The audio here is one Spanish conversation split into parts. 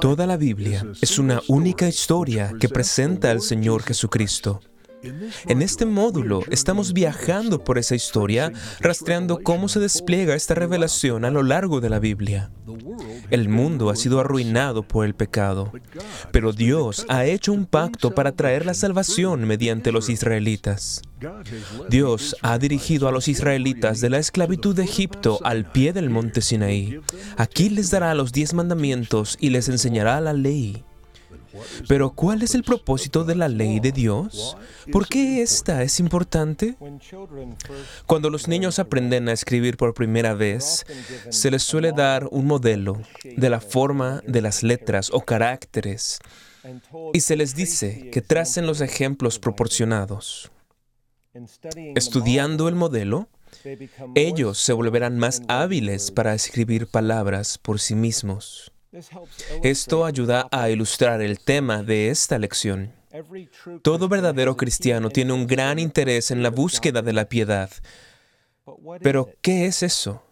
Toda la Biblia es una única historia que presenta al Señor Jesucristo. En este módulo estamos viajando por esa historia, rastreando cómo se despliega esta revelación a lo largo de la Biblia. El mundo ha sido arruinado por el pecado, pero Dios ha hecho un pacto para traer la salvación mediante los israelitas. Dios ha dirigido a los israelitas de la esclavitud de Egipto al pie del monte Sinaí. Aquí les dará los diez mandamientos y les enseñará la ley. Pero ¿cuál es el propósito de la ley de Dios? ¿Por qué esta es importante? Cuando los niños aprenden a escribir por primera vez, se les suele dar un modelo de la forma de las letras o caracteres y se les dice que tracen los ejemplos proporcionados. Estudiando el modelo, ellos se volverán más hábiles para escribir palabras por sí mismos. Esto ayuda a ilustrar el tema de esta lección. Todo verdadero cristiano tiene un gran interés en la búsqueda de la piedad. Pero, ¿qué es eso?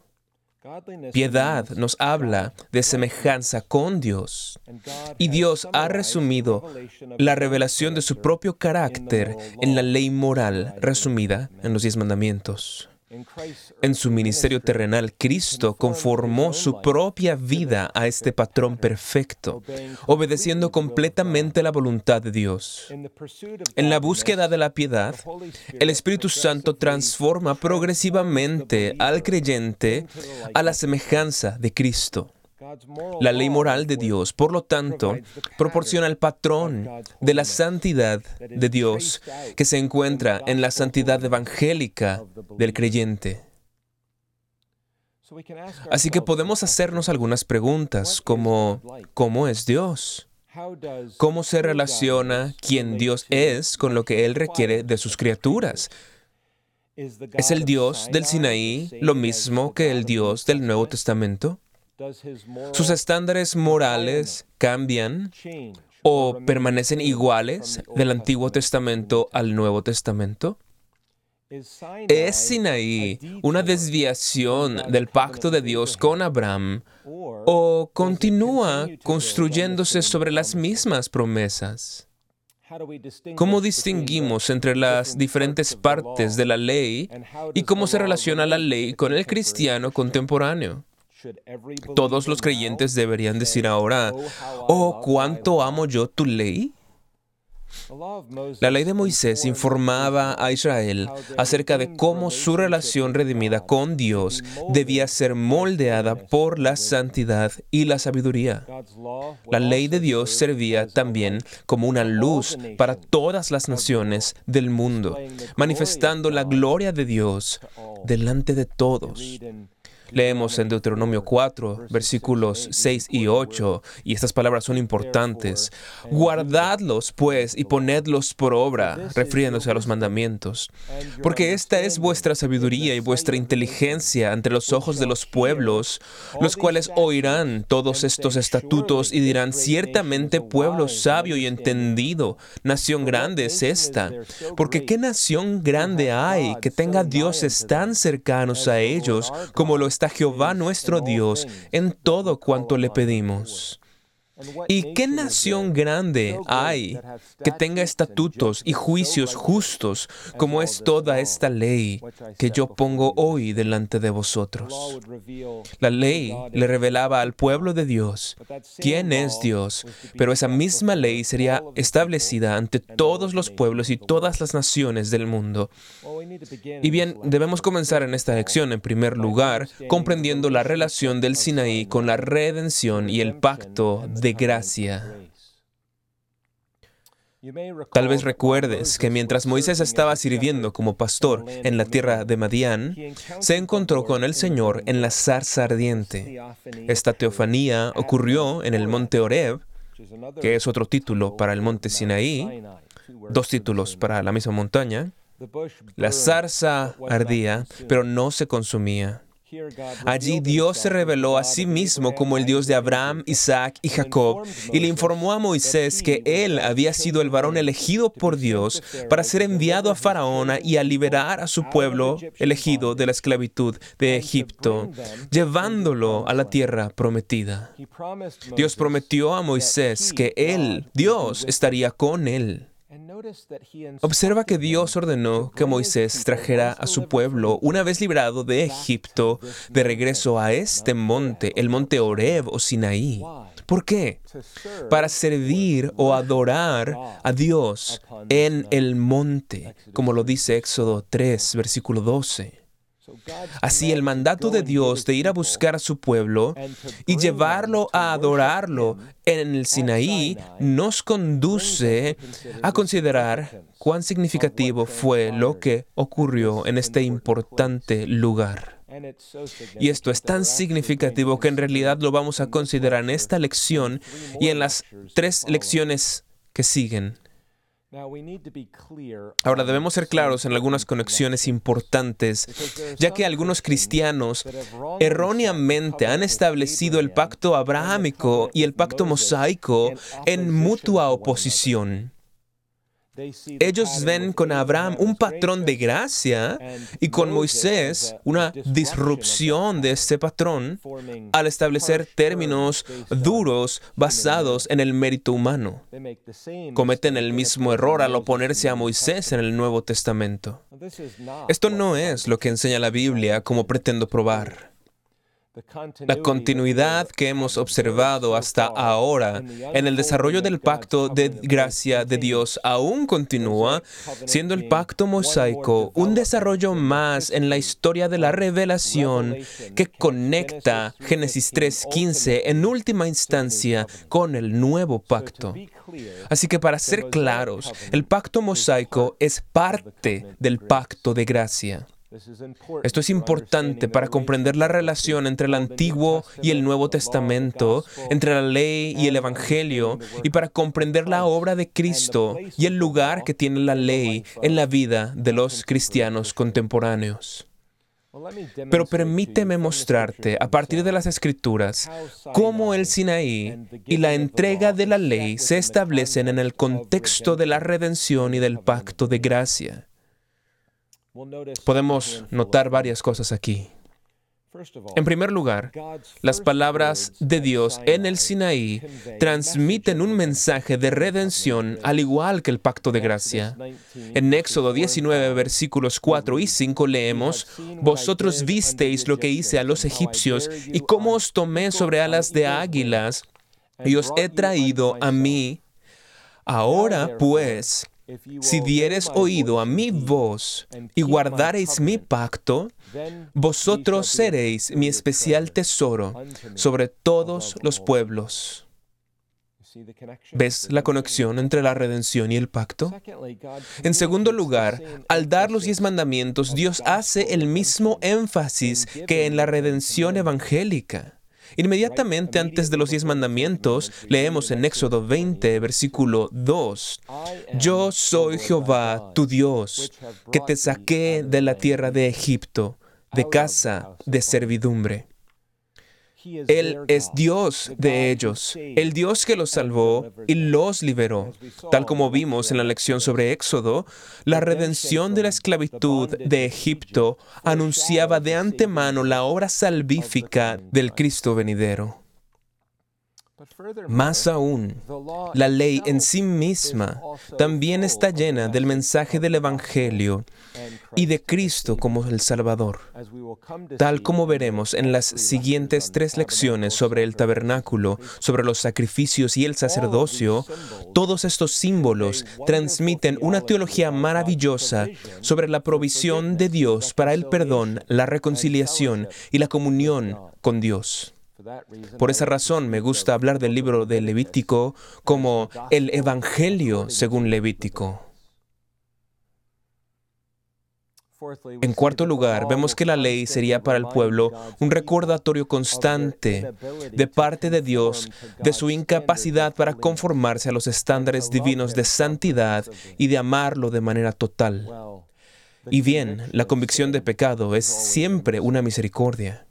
Piedad nos habla de semejanza con Dios. Y Dios ha resumido la revelación de su propio carácter en la ley moral resumida en los diez mandamientos. En su ministerio terrenal, Cristo conformó su propia vida a este patrón perfecto, obedeciendo completamente la voluntad de Dios. En la búsqueda de la piedad, el Espíritu Santo transforma progresivamente al creyente a la semejanza de Cristo. La ley moral de Dios, por lo tanto, proporciona el patrón de la santidad de Dios que se encuentra en la santidad evangélica del creyente. Así que podemos hacernos algunas preguntas como ¿cómo es Dios? ¿Cómo se relaciona quien Dios es con lo que Él requiere de sus criaturas? ¿Es el Dios del Sinaí lo mismo que el Dios del Nuevo Testamento? ¿Sus estándares morales cambian o permanecen iguales del Antiguo Testamento al Nuevo Testamento? ¿Es Sinaí una desviación del pacto de Dios con Abraham o continúa construyéndose sobre las mismas promesas? ¿Cómo distinguimos entre las diferentes partes de la ley y cómo se relaciona la ley con el cristiano contemporáneo? Todos los creyentes deberían decir ahora, oh, cuánto amo yo tu ley. La ley de Moisés informaba a Israel acerca de cómo su relación redimida con Dios debía ser moldeada por la santidad y la sabiduría. La ley de Dios servía también como una luz para todas las naciones del mundo, manifestando la gloria de Dios delante de todos. Leemos en Deuteronomio 4, versículos 6 y 8, y estas palabras son importantes. Guardadlos, pues, y ponedlos por obra, refiriéndose a los mandamientos, porque esta es vuestra sabiduría y vuestra inteligencia entre los ojos de los pueblos, los cuales oirán todos estos estatutos y dirán, ciertamente pueblo sabio y entendido, nación grande es esta, porque ¿qué nación grande hay que tenga dioses tan cercanos a ellos como lo está Jehová nuestro Dios en todo cuanto le pedimos. ¿Y qué nación grande hay que tenga estatutos y juicios justos como es toda esta ley que yo pongo hoy delante de vosotros? La ley le revelaba al pueblo de Dios. Quién es Dios, pero esa misma ley sería establecida ante todos los pueblos y todas las naciones del mundo. Y bien, debemos comenzar en esta lección, en primer lugar, comprendiendo la relación del Sinaí con la redención y el pacto de gracia. Tal vez recuerdes que mientras Moisés estaba sirviendo como pastor en la tierra de Madián, se encontró con el Señor en la zarza ardiente. Esta teofanía ocurrió en el monte Oreb, que es otro título para el monte Sinaí, dos títulos para la misma montaña. La zarza ardía, pero no se consumía. Allí Dios se reveló a sí mismo como el Dios de Abraham, Isaac y Jacob y le informó a Moisés que él había sido el varón elegido por Dios para ser enviado a Faraón y a liberar a su pueblo elegido de la esclavitud de Egipto, llevándolo a la tierra prometida. Dios prometió a Moisés que él, Dios, estaría con él. Observa que Dios ordenó que Moisés trajera a su pueblo, una vez librado de Egipto, de regreso a este monte, el monte Oreb o Sinaí. ¿Por qué? Para servir o adorar a Dios en el monte, como lo dice Éxodo 3, versículo 12. Así el mandato de Dios de ir a buscar a su pueblo y llevarlo a adorarlo en el Sinaí nos conduce a considerar cuán significativo fue lo que ocurrió en este importante lugar. Y esto es tan significativo que en realidad lo vamos a considerar en esta lección y en las tres lecciones que siguen. Ahora debemos ser claros en algunas conexiones importantes, ya que algunos cristianos erróneamente han establecido el pacto abrahámico y el pacto mosaico en mutua oposición. Ellos ven con Abraham un patrón de gracia y con Moisés una disrupción de este patrón al establecer términos duros basados en el mérito humano. Cometen el mismo error al oponerse a Moisés en el Nuevo Testamento. Esto no es lo que enseña la Biblia como pretendo probar. La continuidad que hemos observado hasta ahora en el desarrollo del pacto de gracia de Dios aún continúa, siendo el pacto mosaico un desarrollo más en la historia de la revelación que conecta Génesis 3.15 en última instancia con el nuevo pacto. Así que para ser claros, el pacto mosaico es parte del pacto de gracia. Esto es importante para comprender la relación entre el Antiguo y el Nuevo Testamento, entre la ley y el Evangelio, y para comprender la obra de Cristo y el lugar que tiene la ley en la vida de los cristianos contemporáneos. Pero permíteme mostrarte, a partir de las escrituras, cómo el Sinaí y la entrega de la ley se establecen en el contexto de la redención y del pacto de gracia. Podemos notar varias cosas aquí. En primer lugar, las palabras de Dios en el Sinaí transmiten un mensaje de redención al igual que el pacto de gracia. En Éxodo 19, versículos 4 y 5 leemos, Vosotros visteis lo que hice a los egipcios y cómo os tomé sobre alas de águilas y os he traído a mí. Ahora pues, si dieres oído a mi voz y guardareis mi pacto, vosotros seréis mi especial tesoro sobre todos los pueblos. ¿Ves la conexión entre la redención y el pacto? En segundo lugar, al dar los diez mandamientos, Dios hace el mismo énfasis que en la redención evangélica. Inmediatamente antes de los diez mandamientos, leemos en Éxodo 20, versículo 2, Yo soy Jehová, tu Dios, que te saqué de la tierra de Egipto, de casa de servidumbre. Él es Dios de ellos, el Dios que los salvó y los liberó. Tal como vimos en la lección sobre Éxodo, la redención de la esclavitud de Egipto anunciaba de antemano la obra salvífica del Cristo venidero. Más aún, la ley en sí misma también está llena del mensaje del Evangelio y de Cristo como el Salvador, tal como veremos en las siguientes tres lecciones sobre el tabernáculo, sobre los sacrificios y el sacerdocio. Todos estos símbolos transmiten una teología maravillosa sobre la provisión de Dios para el perdón, la reconciliación y la comunión con Dios. Por esa razón me gusta hablar del libro de Levítico como el Evangelio según Levítico. En cuarto lugar, vemos que la ley sería para el pueblo un recordatorio constante de parte de Dios de su incapacidad para conformarse a los estándares divinos de santidad y de amarlo de manera total. Y bien, la convicción de pecado es siempre una misericordia.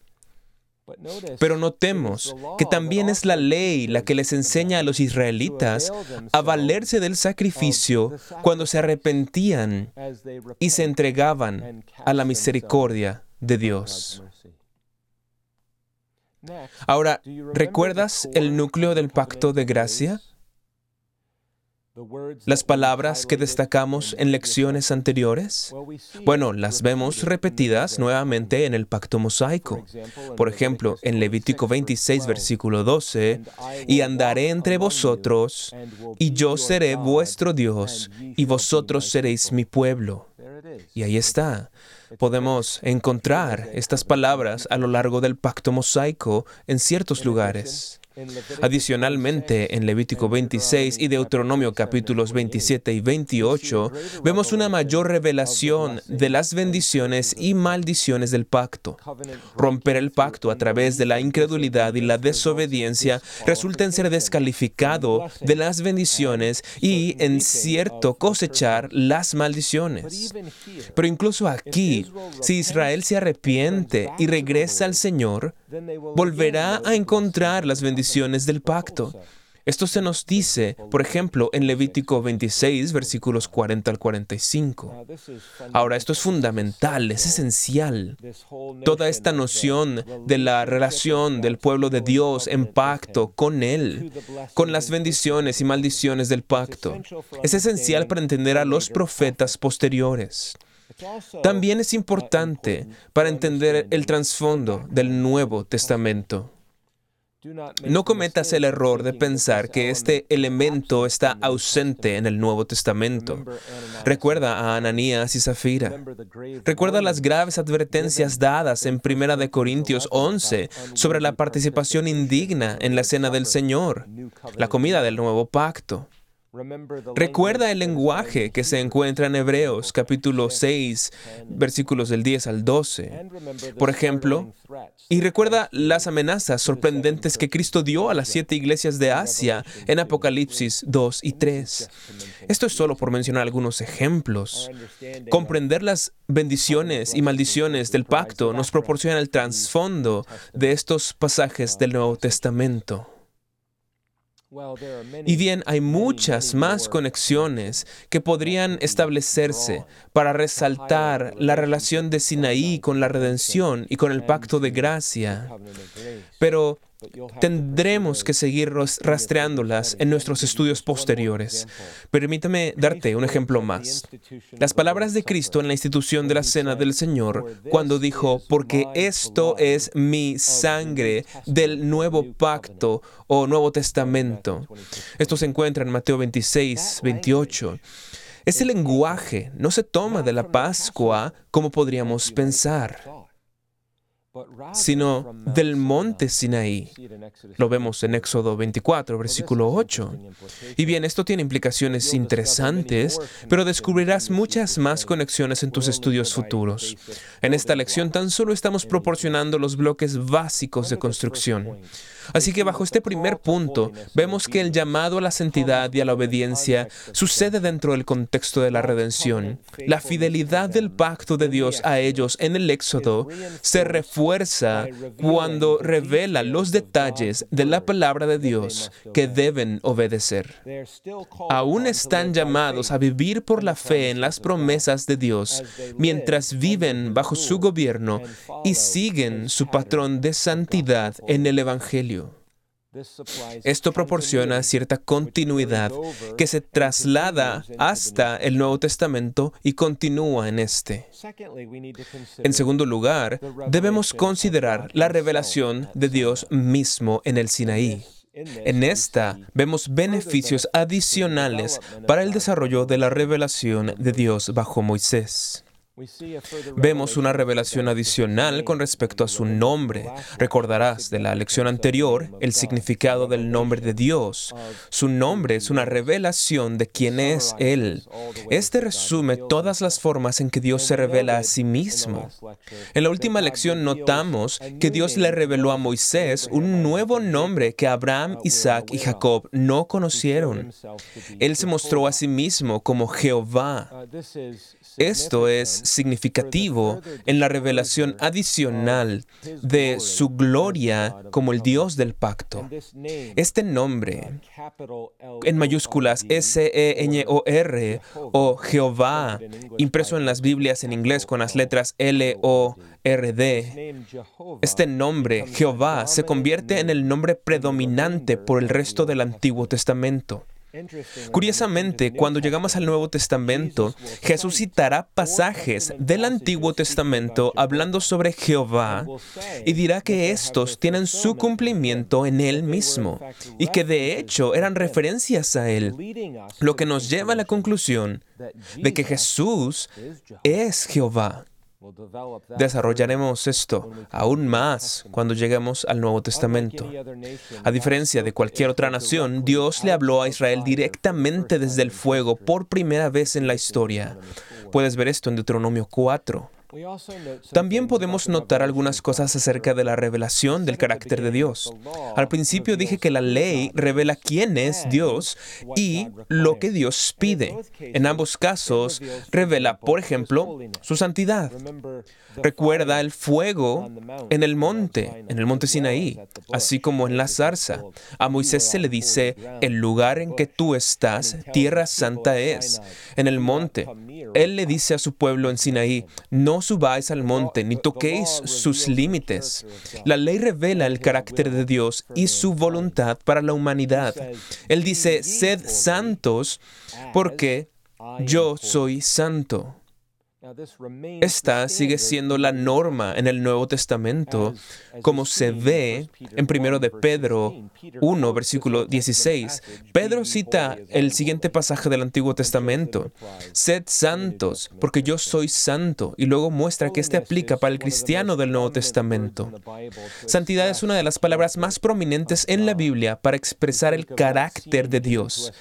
Pero notemos que también es la ley la que les enseña a los israelitas a valerse del sacrificio cuando se arrepentían y se entregaban a la misericordia de Dios. Ahora, ¿recuerdas el núcleo del pacto de gracia? Las palabras que destacamos en lecciones anteriores, bueno, las vemos repetidas nuevamente en el pacto mosaico. Por ejemplo, en Levítico 26, versículo 12, y andaré entre vosotros, y yo seré vuestro Dios, y vosotros seréis mi pueblo. Y ahí está. Podemos encontrar estas palabras a lo largo del pacto mosaico en ciertos lugares. Adicionalmente, en Levítico 26 y Deuteronomio capítulos 27 y 28, vemos una mayor revelación de las bendiciones y maldiciones del pacto. Romper el pacto a través de la incredulidad y la desobediencia resulta en ser descalificado de las bendiciones y, en cierto, cosechar las maldiciones. Pero incluso aquí, si Israel se arrepiente y regresa al Señor, volverá a encontrar las bendiciones del pacto. Esto se nos dice, por ejemplo, en Levítico 26, versículos 40 al 45. Ahora, esto es fundamental, es esencial. Toda esta noción de la relación del pueblo de Dios en pacto con Él, con las bendiciones y maldiciones del pacto, es esencial para entender a los profetas posteriores. También es importante para entender el trasfondo del Nuevo Testamento. No cometas el error de pensar que este elemento está ausente en el Nuevo Testamento. Recuerda a Ananías y Zafira. Recuerda las graves advertencias dadas en 1 Corintios 11 sobre la participación indigna en la cena del Señor, la comida del nuevo pacto. Recuerda el lenguaje que se encuentra en Hebreos capítulo 6, versículos del 10 al 12. Por ejemplo, y recuerda las amenazas sorprendentes que Cristo dio a las siete iglesias de Asia en Apocalipsis 2 y 3. Esto es solo por mencionar algunos ejemplos. Comprender las bendiciones y maldiciones del pacto nos proporciona el trasfondo de estos pasajes del Nuevo Testamento. Y bien, hay muchas más conexiones que podrían establecerse para resaltar la relación de Sinaí con la redención y con el pacto de gracia. Pero Tendremos que seguir rastreándolas en nuestros estudios posteriores. Permítame darte un ejemplo más. Las palabras de Cristo en la institución de la Cena del Señor, cuando dijo, porque esto es mi sangre del nuevo pacto o Nuevo Testamento. Esto se encuentra en Mateo 26, 28. Ese lenguaje no se toma de la Pascua como podríamos pensar sino del monte Sinaí. Lo vemos en Éxodo 24, versículo 8. Y bien, esto tiene implicaciones interesantes, pero descubrirás muchas más conexiones en tus estudios futuros. En esta lección tan solo estamos proporcionando los bloques básicos de construcción. Así que bajo este primer punto vemos que el llamado a la santidad y a la obediencia sucede dentro del contexto de la redención. La fidelidad del pacto de Dios a ellos en el Éxodo se refuerza cuando revela los detalles de la palabra de Dios que deben obedecer. Aún están llamados a vivir por la fe en las promesas de Dios mientras viven bajo su gobierno y siguen su patrón de santidad en el Evangelio. Esto proporciona cierta continuidad que se traslada hasta el Nuevo Testamento y continúa en este. En segundo lugar, debemos considerar la revelación de Dios mismo en el Sinaí. En esta vemos beneficios adicionales para el desarrollo de la revelación de Dios bajo Moisés. Vemos una revelación adicional con respecto a su nombre. Recordarás de la lección anterior el significado del nombre de Dios. Su nombre es una revelación de quién es Él. Este resume todas las formas en que Dios se revela a sí mismo. En la última lección notamos que Dios le reveló a Moisés un nuevo nombre que Abraham, Isaac y Jacob no conocieron. Él se mostró a sí mismo como Jehová. Esto es significativo en la revelación adicional de su gloria como el Dios del pacto. Este nombre, en mayúsculas S-E-N-O-R o Jehová, impreso en las Biblias en inglés con las letras L-O-R-D, este nombre, Jehová, se convierte en el nombre predominante por el resto del Antiguo Testamento. Curiosamente, cuando llegamos al Nuevo Testamento, Jesús citará pasajes del Antiguo Testamento hablando sobre Jehová y dirá que estos tienen su cumplimiento en Él mismo y que de hecho eran referencias a Él, lo que nos lleva a la conclusión de que Jesús es Jehová. Desarrollaremos esto aún más cuando lleguemos al Nuevo Testamento. A diferencia de cualquier otra nación, Dios le habló a Israel directamente desde el fuego por primera vez en la historia. Puedes ver esto en Deuteronomio 4. También podemos notar algunas cosas acerca de la revelación del carácter de Dios. Al principio dije que la ley revela quién es Dios y lo que Dios pide. En ambos casos revela, por ejemplo, su santidad. Recuerda el fuego en el monte, en el monte Sinaí, así como en la zarza. A Moisés se le dice, el lugar en que tú estás, tierra santa es. En el monte, él le dice a su pueblo en Sinaí, no subáis al monte, ni toquéis sus límites. La ley revela el carácter de Dios y su voluntad para la humanidad. Él dice, sed santos porque yo soy santo. Esta sigue siendo la norma en el Nuevo Testamento, como se ve en 1 de Pedro 1, versículo 16. Pedro cita el siguiente pasaje del Antiguo Testamento. Sed santos, porque yo soy santo. Y luego muestra que este aplica para el cristiano del Nuevo Testamento. Santidad es una de las palabras más prominentes en la Biblia para expresar el carácter de Dios.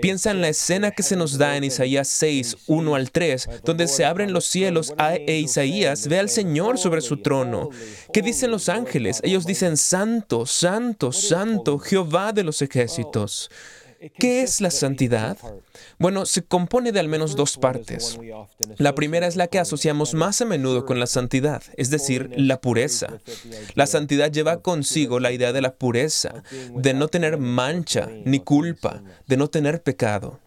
Piensa en la escena que se nos da en Isaías 6, 1 al 3, donde se abren los cielos e Isaías ve al Señor sobre su trono. ¿Qué dicen los ángeles? Ellos dicen, Santo, Santo, Santo, Jehová de los ejércitos. ¿Qué es la santidad? Bueno, se compone de al menos dos partes. La primera es la que asociamos más a menudo con la santidad, es decir, la pureza. La santidad lleva consigo la idea de la pureza, de no tener mancha ni culpa, de no tener pecado.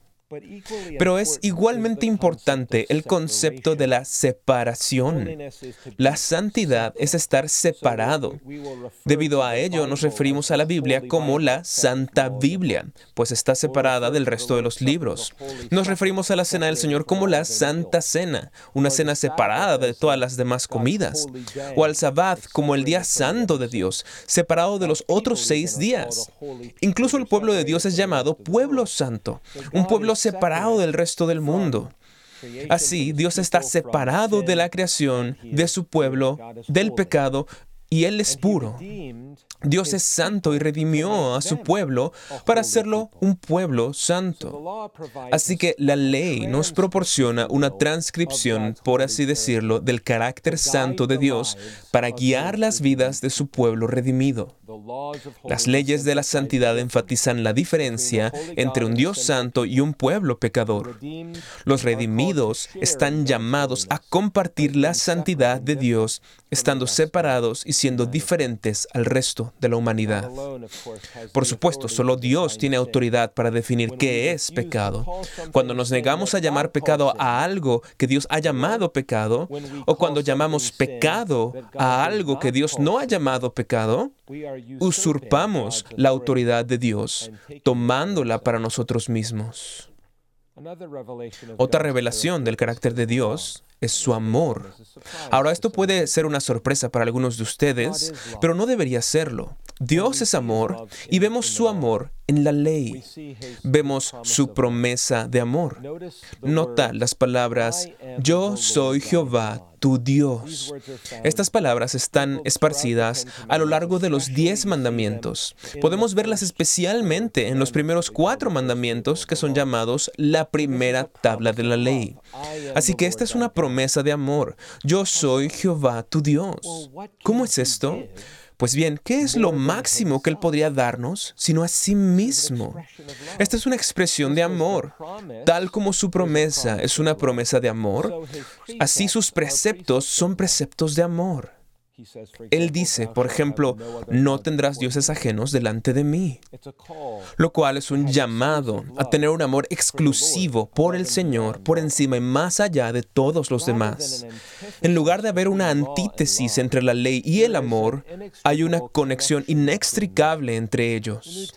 Pero es igualmente importante el concepto de la separación. La santidad es estar separado. Debido a ello nos referimos a la Biblia como la Santa Biblia, pues está separada del resto de los libros. Nos referimos a la Cena del Señor como la Santa Cena, una cena separada de todas las demás comidas. O al Sabbat como el día santo de Dios, separado de los otros seis días. Incluso el pueblo de Dios es llamado pueblo santo, un pueblo separado del resto del mundo. Así, Dios está separado de la creación, de su pueblo, del pecado, y Él es puro. Dios es santo y redimió a su pueblo para hacerlo un pueblo santo. Así que la ley nos proporciona una transcripción, por así decirlo, del carácter santo de Dios para guiar las vidas de su pueblo redimido. Las leyes de la santidad enfatizan la diferencia entre un Dios santo y un pueblo pecador. Los redimidos están llamados a compartir la santidad de Dios, estando separados y siendo diferentes al resto de la humanidad. Por supuesto, solo Dios tiene autoridad para definir qué es pecado. Cuando nos negamos a llamar pecado a algo que Dios ha llamado pecado, o cuando llamamos pecado a algo que Dios no ha llamado pecado, usurpamos la autoridad de Dios, tomándola para nosotros mismos. Otra revelación del carácter de Dios es su amor. Ahora, esto puede ser una sorpresa para algunos de ustedes, pero no debería serlo. Dios es amor y vemos su amor en la ley. Vemos su promesa de amor. Nota las palabras, yo soy Jehová, tu Dios. Estas palabras están esparcidas a lo largo de los diez mandamientos. Podemos verlas especialmente en los primeros cuatro mandamientos que son llamados la primera tabla de la ley. Así que esta es una promesa de amor. Yo soy Jehová, tu Dios. ¿Cómo es esto? Pues bien, ¿qué es lo máximo que Él podría darnos sino a sí mismo? Esta es una expresión de amor. Tal como su promesa es una promesa de amor, así sus preceptos son preceptos de amor. Él dice, por ejemplo, no tendrás dioses ajenos delante de mí, lo cual es un llamado a tener un amor exclusivo por el Señor, por encima y más allá de todos los demás. En lugar de haber una antítesis entre la ley y el amor, hay una conexión inextricable entre ellos.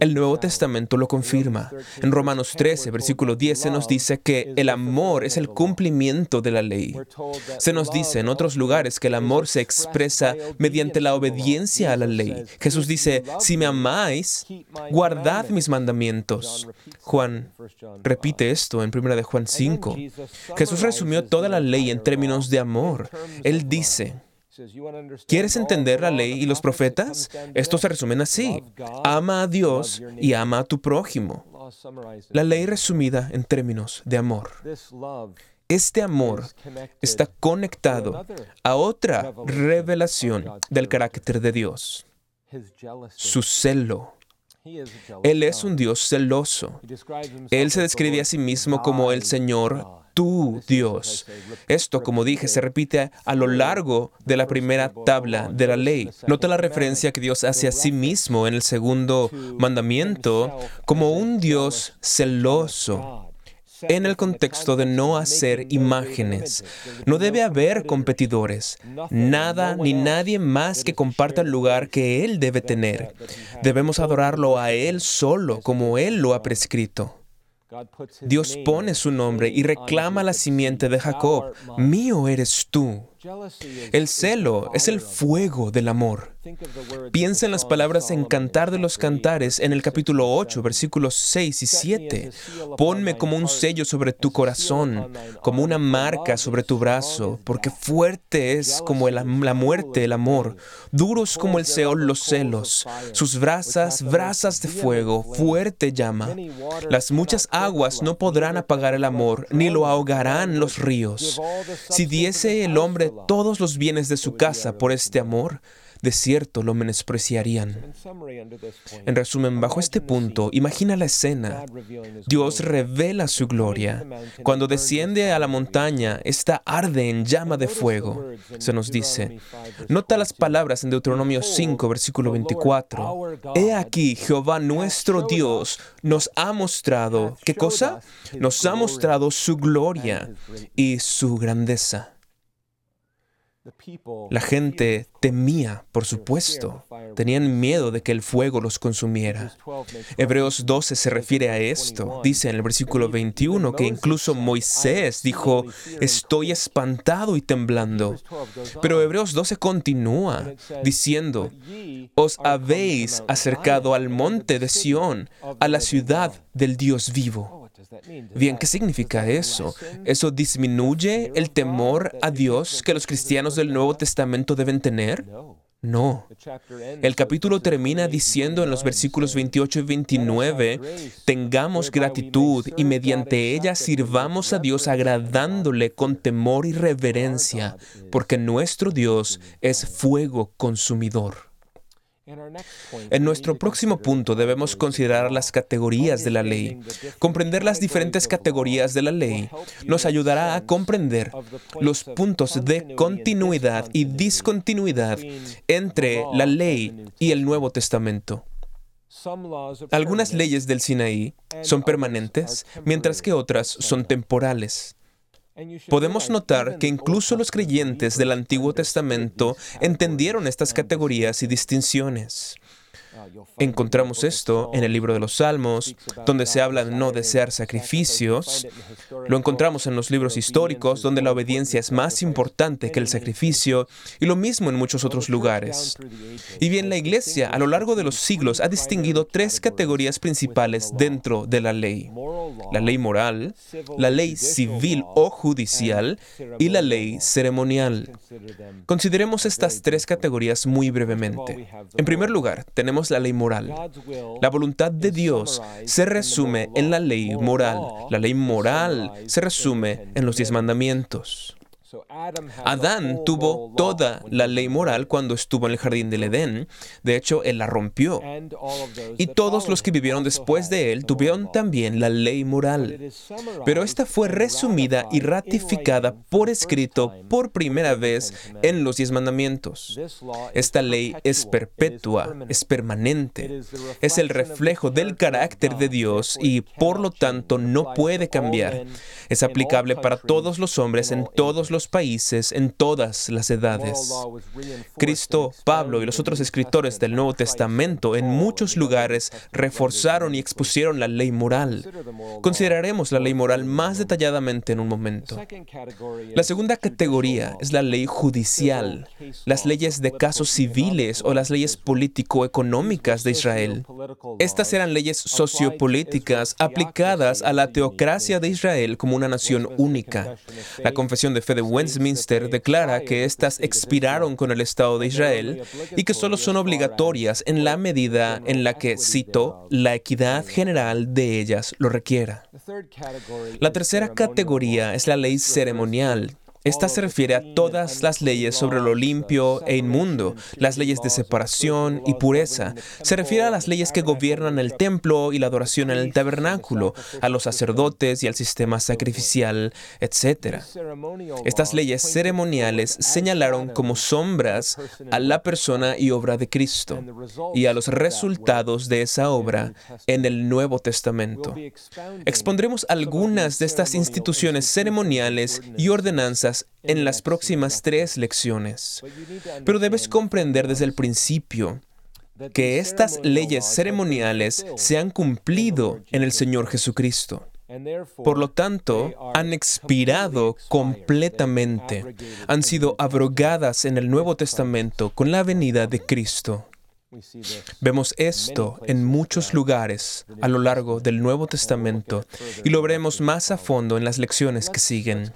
El Nuevo Testamento lo confirma. En Romanos 13, versículo 10 se nos dice que el amor es el cumplimiento de la ley. Se nos dice en otros lugares que el amor se expresa mediante la obediencia a la ley. Jesús dice, si me amáis, guardad mis mandamientos. Juan repite esto en 1 de Juan 5. Jesús resumió toda la ley en términos de amor. Él dice, ¿Quieres entender la ley y los profetas? Estos se resumen así. Ama a Dios y ama a tu prójimo. La ley resumida en términos de amor. Este amor está conectado a otra revelación del carácter de Dios, su celo. Él es un Dios celoso. Él se describe a sí mismo como el Señor, tu Dios. Esto, como dije, se repite a lo largo de la primera tabla de la ley. Nota la referencia que Dios hace a sí mismo en el segundo mandamiento como un Dios celoso en el contexto de no hacer imágenes. No debe haber competidores, nada ni nadie más que comparta el lugar que Él debe tener. Debemos adorarlo a Él solo, como Él lo ha prescrito. Dios pone su nombre y reclama la simiente de Jacob. Mío eres tú. El celo es el fuego del amor. Piensa en las palabras en Cantar de los Cantares en el capítulo 8, versículos 6 y 7. Ponme como un sello sobre tu corazón, como una marca sobre tu brazo, porque fuerte es como la muerte el amor, duros como el Seol los celos, sus brasas, brasas de fuego, fuerte llama. Las muchas aguas no podrán apagar el amor, ni lo ahogarán los ríos. Si diese el hombre todos los bienes de su casa por este amor, de cierto lo menospreciarían. En resumen, bajo este punto, imagina la escena. Dios revela su gloria. Cuando desciende a la montaña, esta arde en llama de fuego. Se nos dice. Nota las palabras en Deuteronomio 5, versículo 24. He aquí, Jehová nuestro Dios nos ha mostrado, ¿qué cosa? Nos ha mostrado su gloria y su grandeza. La gente temía, por supuesto. Tenían miedo de que el fuego los consumiera. Hebreos 12 se refiere a esto. Dice en el versículo 21 que incluso Moisés dijo, estoy espantado y temblando. Pero Hebreos 12 continúa diciendo, os habéis acercado al monte de Sión, a la ciudad del Dios vivo. Bien, ¿qué significa eso? ¿Eso disminuye el temor a Dios que los cristianos del Nuevo Testamento deben tener? No. El capítulo termina diciendo en los versículos 28 y 29, tengamos gratitud y mediante ella sirvamos a Dios agradándole con temor y reverencia, porque nuestro Dios es fuego consumidor. En nuestro próximo punto debemos considerar las categorías de la ley. Comprender las diferentes categorías de la ley nos ayudará a comprender los puntos de continuidad y discontinuidad entre la ley y el Nuevo Testamento. Algunas leyes del Sinaí son permanentes, mientras que otras son temporales. Podemos notar que incluso los creyentes del Antiguo Testamento entendieron estas categorías y distinciones. Encontramos esto en el libro de los Salmos, donde se habla de no desear sacrificios. Lo encontramos en los libros históricos, donde la obediencia es más importante que el sacrificio, y lo mismo en muchos otros lugares. Y bien, la Iglesia a lo largo de los siglos ha distinguido tres categorías principales dentro de la ley. La ley moral, la ley civil o judicial y la ley ceremonial. Consideremos estas tres categorías muy brevemente. En primer lugar, tenemos la ley moral. La voluntad de Dios se resume en la ley moral. La ley moral se resume en los diez mandamientos. Adán tuvo toda la ley moral cuando estuvo en el jardín del Edén. De hecho, él la rompió. Y todos los que vivieron después de él tuvieron también la ley moral. Pero esta fue resumida y ratificada por escrito por primera vez en los diez mandamientos. Esta ley es perpetua, es permanente. Es el reflejo del carácter de Dios y por lo tanto no puede cambiar. Es aplicable para todos los hombres en todos los países, en todas las edades. Cristo, Pablo y los otros escritores del Nuevo Testamento en muchos lugares reforzaron y expusieron la ley moral. Consideraremos la ley moral más detalladamente en un momento. La segunda categoría es la ley judicial, las leyes de casos civiles o las leyes político-económicas de Israel. Estas eran leyes sociopolíticas aplicadas a la teocracia de Israel como una nación única. La confesión de fe de Westminster declara que éstas expiraron con el Estado de Israel y que solo son obligatorias en la medida en la que, cito, la equidad general de ellas lo requiera. La tercera categoría es la ley ceremonial, esta se refiere a todas las leyes sobre lo limpio e inmundo, las leyes de separación y pureza. Se refiere a las leyes que gobiernan el templo y la adoración en el tabernáculo, a los sacerdotes y al sistema sacrificial, etc. Estas leyes ceremoniales señalaron como sombras a la persona y obra de Cristo y a los resultados de esa obra en el Nuevo Testamento. Expondremos algunas de estas instituciones ceremoniales y ordenanzas en las próximas tres lecciones. Pero debes comprender desde el principio que estas leyes ceremoniales se han cumplido en el Señor Jesucristo. Por lo tanto, han expirado completamente, han sido abrogadas en el Nuevo Testamento con la venida de Cristo. Vemos esto en muchos lugares a lo largo del Nuevo Testamento y lo veremos más a fondo en las lecciones que siguen.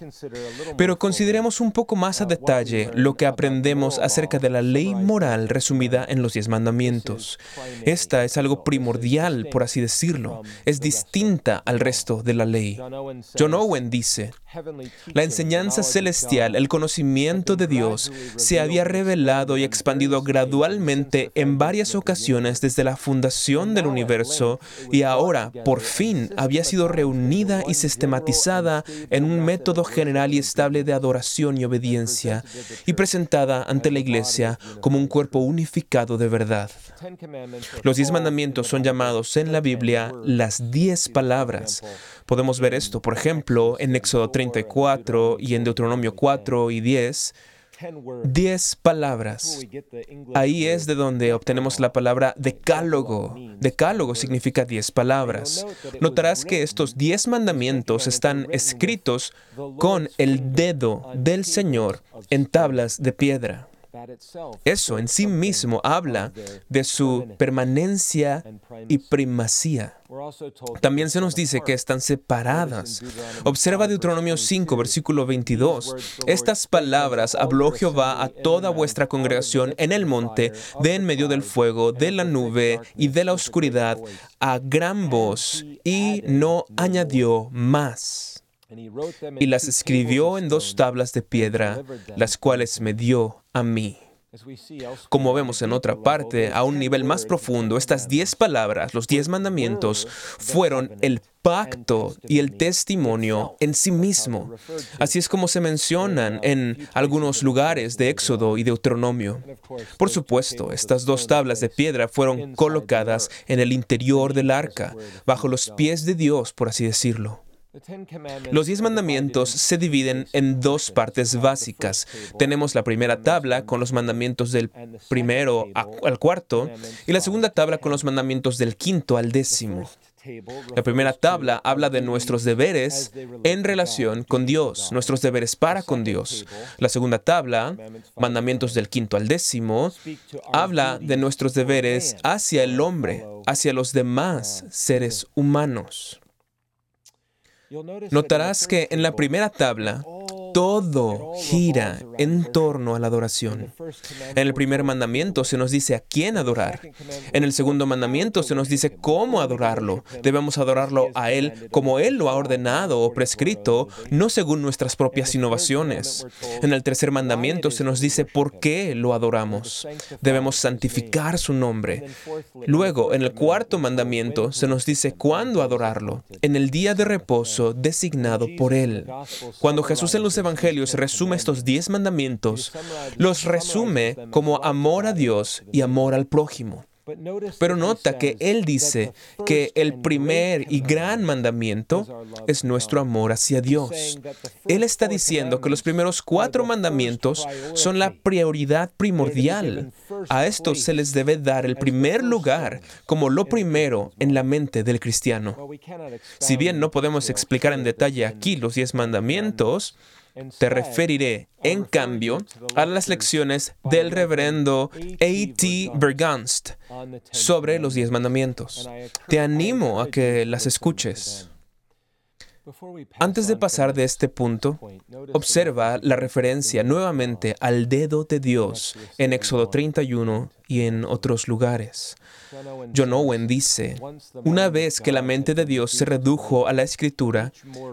Pero consideremos un poco más a detalle lo que aprendemos acerca de la ley moral resumida en los diez mandamientos. Esta es algo primordial, por así decirlo. Es distinta al resto de la ley. John Owen dice, la enseñanza celestial, el conocimiento de Dios, se había revelado y expandido gradualmente en varias ocasiones desde la fundación del universo y ahora, por fin, había sido reunida y sistematizada en un método general y estable de adoración y obediencia y presentada ante la Iglesia como un cuerpo unificado de verdad. Los diez mandamientos son llamados en la Biblia las diez palabras. Podemos ver esto, por ejemplo, en Éxodo 34 y en Deuteronomio 4 y 10. Diez palabras. Ahí es de donde obtenemos la palabra decálogo. Decálogo significa diez palabras. Notarás que estos diez mandamientos están escritos con el dedo del Señor en tablas de piedra. Eso en sí mismo habla de su permanencia y primacía. También se nos dice que están separadas. Observa Deuteronomio 5, versículo 22. Estas palabras habló Jehová a toda vuestra congregación en el monte, de en medio del fuego, de la nube y de la oscuridad, a gran voz, y no añadió más. Y las escribió en dos tablas de piedra, las cuales me dio a mí. Como vemos en otra parte, a un nivel más profundo, estas diez palabras, los diez mandamientos, fueron el pacto y el testimonio en sí mismo. Así es como se mencionan en algunos lugares de Éxodo y Deuteronomio. Por supuesto, estas dos tablas de piedra fueron colocadas en el interior del arca, bajo los pies de Dios, por así decirlo. Los diez mandamientos se dividen en dos partes básicas. Tenemos la primera tabla con los mandamientos del primero al cuarto y la segunda tabla con los mandamientos del quinto al décimo. La primera tabla habla de nuestros deberes en relación con Dios, nuestros deberes para con Dios. La segunda tabla, mandamientos del quinto al décimo, habla de nuestros deberes hacia el hombre, hacia los demás seres humanos. Notarás que en la primera tabla todo gira en torno a la adoración. En el primer mandamiento se nos dice a quién adorar. En el segundo mandamiento se nos dice cómo adorarlo. Debemos adorarlo a Él como Él lo ha ordenado o prescrito, no según nuestras propias innovaciones. En el tercer mandamiento se nos dice por qué lo adoramos. Debemos santificar su nombre. Luego, en el cuarto mandamiento se nos dice cuándo adorarlo, en el día de reposo designado por Él. Cuando Jesús en los Evangelios resume estos diez mandamientos, los resume como amor a Dios y amor al prójimo. Pero nota que Él dice que el primer y gran mandamiento es nuestro amor hacia Dios. Él está diciendo que los primeros cuatro mandamientos son la prioridad primordial. A estos se les debe dar el primer lugar como lo primero en la mente del cristiano. Si bien no podemos explicar en detalle aquí los diez mandamientos, te referiré, en cambio, a las lecciones del reverendo A.T. Bergunst sobre los diez mandamientos. Te animo a que las escuches. Antes de pasar de este punto, observa la referencia nuevamente al dedo de Dios en Éxodo 31 y en otros lugares. John Owen dice, una vez que la mente de Dios se redujo a la escritura,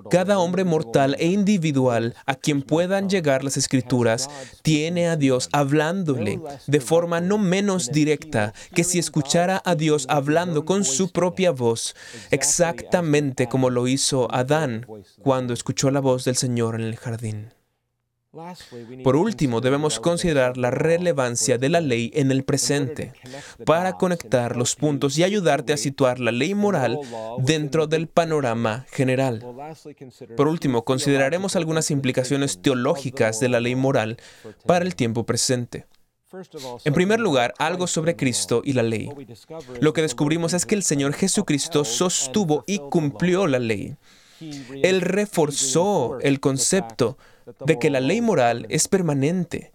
cada hombre mortal e individual a quien puedan llegar las escrituras tiene a Dios hablándole de forma no menos directa que si escuchara a Dios hablando con su propia voz, exactamente como lo hizo Adán cuando escuchó la voz del Señor en el jardín. Por último, debemos considerar la relevancia de la ley en el presente para conectar los puntos y ayudarte a situar la ley moral dentro del panorama general. Por último, consideraremos algunas implicaciones teológicas de la ley moral para el tiempo presente. En primer lugar, algo sobre Cristo y la ley. Lo que descubrimos es que el Señor Jesucristo sostuvo y cumplió la ley. Él reforzó el concepto de que la ley moral es permanente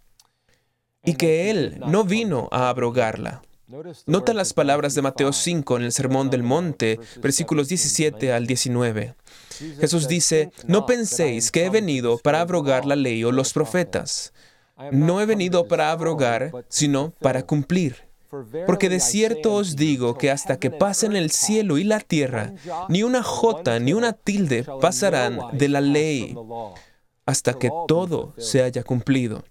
y que Él no vino a abrogarla. Nota las palabras de Mateo 5 en el Sermón del Monte, versículos 17 al 19. Jesús dice, no penséis que he venido para abrogar la ley o los profetas. No he venido para abrogar, sino para cumplir. Porque de cierto os digo que hasta que pasen el cielo y la tierra, ni una jota ni una tilde pasarán de la ley hasta que todo se haya cumplido.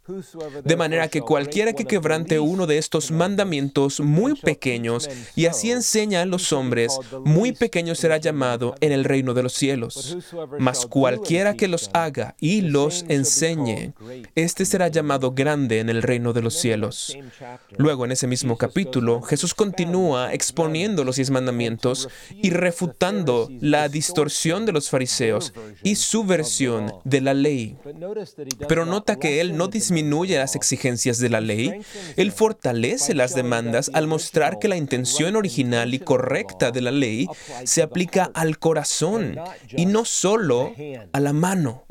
De manera que cualquiera que quebrante uno de estos mandamientos muy pequeños y así enseña a los hombres, muy pequeño será llamado en el reino de los cielos. Mas cualquiera que los haga y los enseñe, éste será llamado grande en el reino de los cielos. Luego, en ese mismo capítulo, Jesús continúa exponiendo los diez mandamientos y refutando la distorsión de los fariseos y su versión de la ley pero nota que Él no disminuye las exigencias de la ley, Él fortalece las demandas al mostrar que la intención original y correcta de la ley se aplica al corazón y no solo a la mano.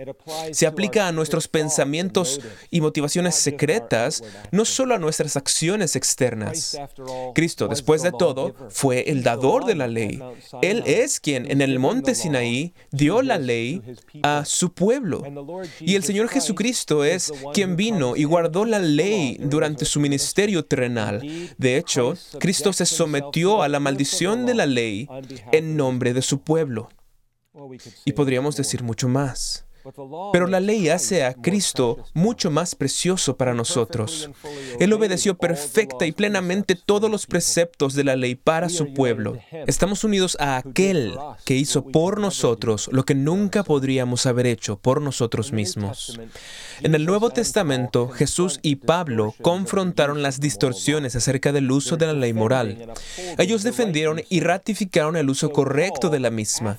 Se aplica a nuestros pensamientos y motivaciones secretas, no solo a nuestras acciones externas. Cristo, después de todo, fue el dador de la ley. Él es quien en el monte Sinaí dio la ley a su pueblo. Y el Señor Jesucristo es quien vino y guardó la ley durante su ministerio terrenal. De hecho, Cristo se sometió a la maldición de la ley en nombre de su pueblo. Y podríamos decir mucho más. Pero la ley hace a Cristo mucho más precioso para nosotros. Él obedeció perfecta y plenamente todos los preceptos de la ley para su pueblo. Estamos unidos a aquel que hizo por nosotros lo que nunca podríamos haber hecho por nosotros mismos. En el Nuevo Testamento, Jesús y Pablo confrontaron las distorsiones acerca del uso de la ley moral. Ellos defendieron y ratificaron el uso correcto de la misma.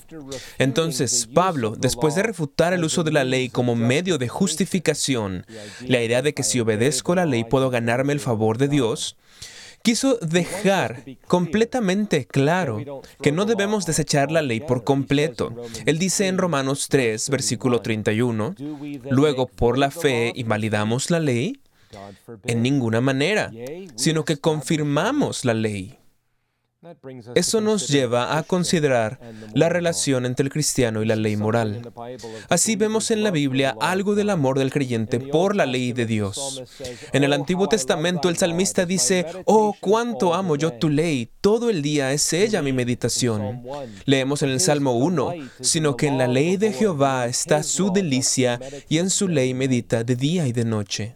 Entonces, Pablo, después de refutar el uso de la ley como medio de justificación, la idea de que si obedezco la ley puedo ganarme el favor de Dios, quiso dejar completamente claro que no debemos desechar la ley por completo. Él dice en Romanos 3, versículo 31, luego por la fe invalidamos la ley. En ninguna manera, sino que confirmamos la ley. Eso nos lleva a considerar la relación entre el cristiano y la ley moral. Así vemos en la Biblia algo del amor del creyente por la ley de Dios. En el Antiguo Testamento el salmista dice, Oh, cuánto amo yo tu ley, todo el día es ella mi meditación. Leemos en el Salmo 1, sino que en la ley de Jehová está su delicia y en su ley medita de día y de noche.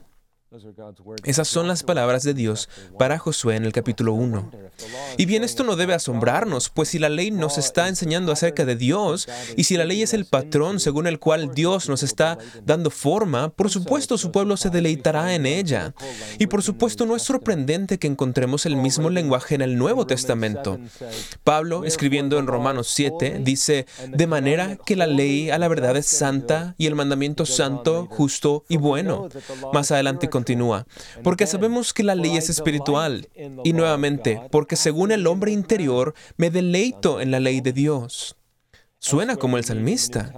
Esas son las palabras de Dios para Josué en el capítulo 1. Y bien, esto no debe asombrarnos, pues si la ley nos está enseñando acerca de Dios, y si la ley es el patrón según el cual Dios nos está dando forma, por supuesto su pueblo se deleitará en ella. Y por supuesto no es sorprendente que encontremos el mismo lenguaje en el Nuevo Testamento. Pablo, escribiendo en Romanos 7, dice, de manera que la ley a la verdad es santa y el mandamiento santo, justo y bueno. Más adelante continúa, porque sabemos que la ley es espiritual. Y nuevamente, porque según el hombre interior, me deleito en la ley de Dios. Suena como el salmista.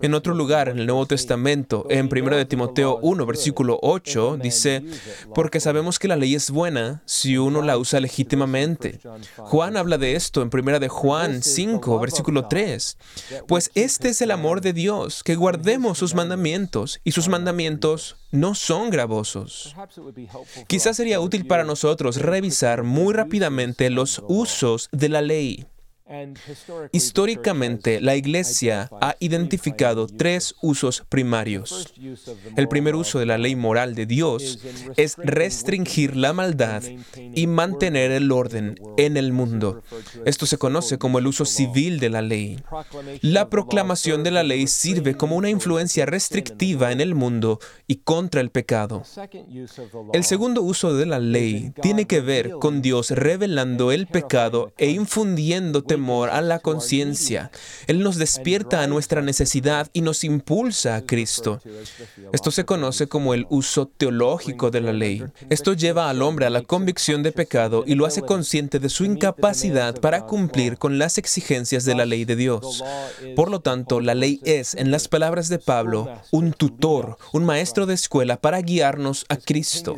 En otro lugar, en el Nuevo Testamento, en 1 de Timoteo 1, versículo 8, dice, porque sabemos que la ley es buena si uno la usa legítimamente. Juan habla de esto en 1 de Juan 5, versículo 3. Pues este es el amor de Dios, que guardemos sus mandamientos, y sus mandamientos no son gravosos. Quizás sería útil para nosotros revisar muy rápidamente los usos de la ley. Históricamente, la Iglesia ha identificado tres usos primarios. El primer uso de la ley moral de Dios es restringir la maldad y mantener el orden en el mundo. Esto se conoce como el uso civil de la ley. La proclamación de la ley sirve como una influencia restrictiva en el mundo y contra el pecado. El segundo uso de la ley tiene que ver con Dios revelando el pecado e infundiendo temor a la conciencia. Él nos despierta a nuestra necesidad y nos impulsa a Cristo. Esto se conoce como el uso teológico de la ley. Esto lleva al hombre a la convicción de pecado y lo hace consciente de su incapacidad para cumplir con las exigencias de la ley de Dios. Por lo tanto, la ley es, en las palabras de Pablo, un tutor, un maestro de escuela para guiarnos a Cristo.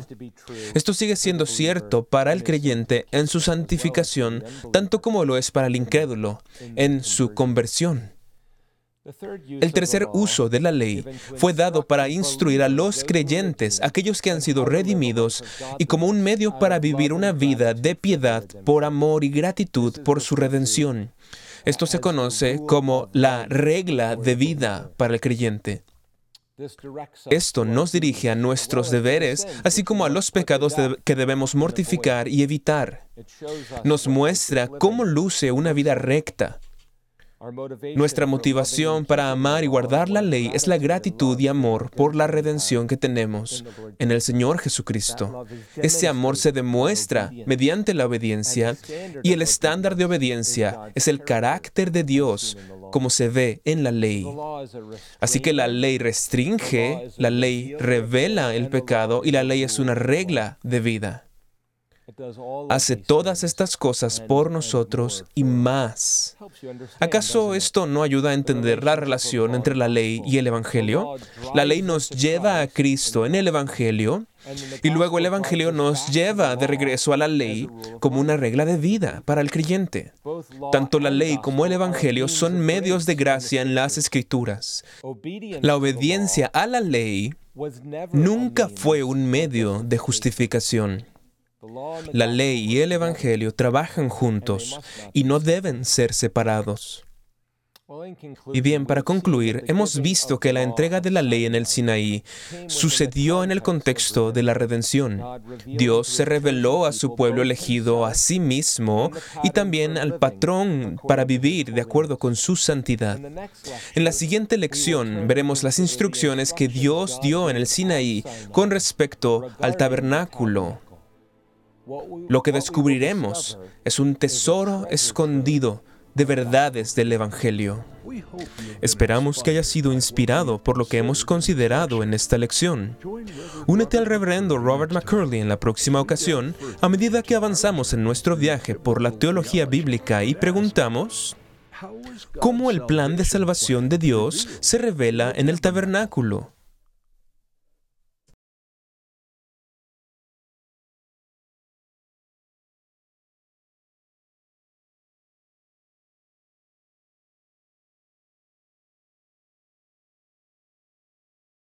Esto sigue siendo cierto para el creyente en su santificación, tanto como lo es para el incrédulo en su conversión. El tercer uso de la ley fue dado para instruir a los creyentes, aquellos que han sido redimidos, y como un medio para vivir una vida de piedad por amor y gratitud por su redención. Esto se conoce como la regla de vida para el creyente. Esto nos dirige a nuestros deberes, así como a los pecados que debemos mortificar y evitar. Nos muestra cómo luce una vida recta. Nuestra motivación para amar y guardar la ley es la gratitud y amor por la redención que tenemos en el Señor Jesucristo. Ese amor se demuestra mediante la obediencia y el estándar de obediencia es el carácter de Dios como se ve en la ley. Así que la ley restringe, la ley revela el pecado y la ley es una regla de vida hace todas estas cosas por nosotros y más. ¿Acaso esto no ayuda a entender la relación entre la ley y el Evangelio? La ley nos lleva a Cristo en el Evangelio y luego el Evangelio nos lleva de regreso a la ley como una regla de vida para el creyente. Tanto la ley como el Evangelio son medios de gracia en las Escrituras. La obediencia a la ley nunca fue un medio de justificación. La ley y el Evangelio trabajan juntos y no deben ser separados. Y bien, para concluir, hemos visto que la entrega de la ley en el Sinaí sucedió en el contexto de la redención. Dios se reveló a su pueblo elegido a sí mismo y también al patrón para vivir de acuerdo con su santidad. En la siguiente lección veremos las instrucciones que Dios dio en el Sinaí con respecto al tabernáculo lo que descubriremos es un tesoro escondido de verdades del Evangelio. Esperamos que haya sido inspirado por lo que hemos considerado en esta lección. Únete al reverendo Robert McCurley en la próxima ocasión a medida que avanzamos en nuestro viaje por la teología bíblica y preguntamos, ¿cómo el plan de salvación de Dios se revela en el tabernáculo?